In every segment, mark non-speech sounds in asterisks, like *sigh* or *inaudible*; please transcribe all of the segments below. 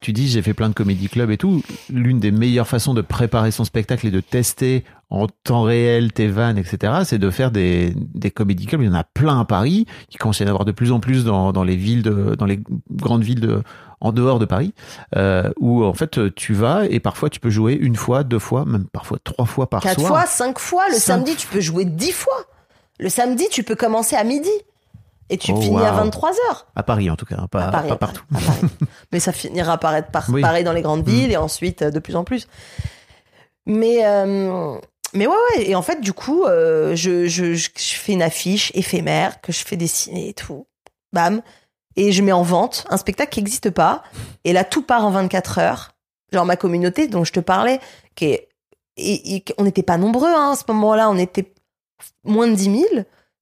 Tu dis j'ai fait plein de comédie club et tout. L'une des meilleures façons de préparer son spectacle et de tester en temps réel tes vannes, etc., c'est de faire des, des comédie clubs. Il y en a plein à Paris. Il commence à y en avoir de plus en plus dans, dans les villes de, dans les grandes villes de, en dehors de Paris, euh, où en fait tu vas et parfois tu peux jouer une fois, deux fois, même parfois trois fois par Quatre soir. fois, cinq fois. Le Cinq samedi, tu peux jouer dix fois. Le samedi, tu peux commencer à midi. Et tu Oh, finis à wow. 23 heures. À Paris en tout cas, hein, pas, À Paris, pas à partout. Paris, à Paris. *laughs* Mais ça finira par être par- Oui. pareil dans les grandes villes et ensuite euh, de plus en plus. Mais, euh, mais ouais, ouais. Et en fait, du coup, euh, je, je, je, je fais une affiche éphémère que je fais dessiner et tout. Bam. Et je mets en vente un spectacle qui n'existe pas. Et là, tout part en 24 heures. Genre ma communauté dont je te parlais, qui est, et, et on n'était pas nombreux hein, à ce moment-là. On était moins de 10 000.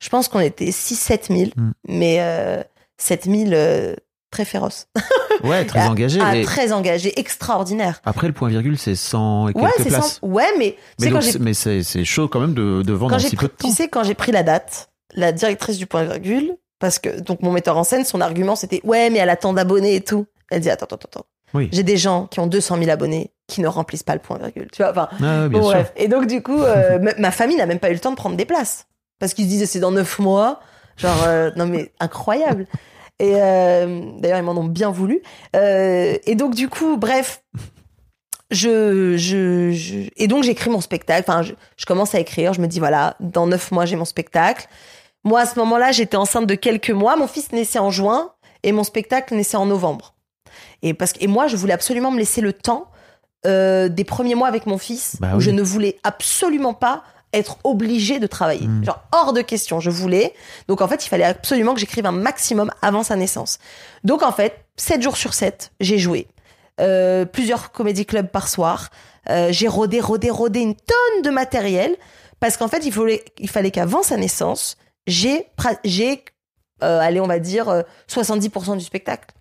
Je pense qu'on était 6-7 000. Mm. Mais euh, 7 000 euh, très féroces. *laughs* Ouais, très Ah, engagé. ah, très engagé, extraordinaire. Après le point virgule, c'est 100 et quelques Ouais, c'est places. Ouais, mais, quand c'est- mais c'est c'est chaud quand même de, de vendre quand j'ai si pris- peu de temps. tu sais, quand j'ai pris la date, la directrice du point virgule, parce que donc mon metteur en scène, son argument c'était ouais, mais elle a tant d'abonnés et tout. Elle dit attends, attends, attends. Oui. J'ai des gens qui ont 200 000 abonnés qui ne remplissent pas le point virgule. Tu vois, enfin. Ah, bon. Et donc du coup, euh, *laughs* ma famille n'a même pas eu le temps de prendre des places parce qu'ils se disaient c'est dans neuf mois. Genre euh, non mais incroyable. Et euh, d'ailleurs ils m'en ont bien voulu. Euh, et donc du coup, bref. Je, je, je- et donc j'écris mon spectacle. Enfin, je, je commence à écrire. Je me dis voilà, dans neuf mois j'ai mon spectacle. Moi à ce moment-là, j'étais enceinte de quelques mois. Mon fils naissait en juin et mon spectacle naissait en novembre. Et parce que et moi, je voulais absolument me laisser le temps euh, des premiers mois avec mon fils Bah où oui. je ne voulais absolument pas être obligée de travailler. Mm. Genre hors de question, je voulais. Donc en fait, il fallait absolument que j'écrive un maximum avant sa naissance. Donc en fait, 7 jours sur 7, j'ai joué. Euh, plusieurs comédie clubs par soir. Euh, j'ai rodé, rodé, rodé une tonne de matériel parce qu'en fait, il fallait, il fallait qu'avant sa naissance, j'ai, j'ai, euh, allez, on va dire euh, 70% du spectacle.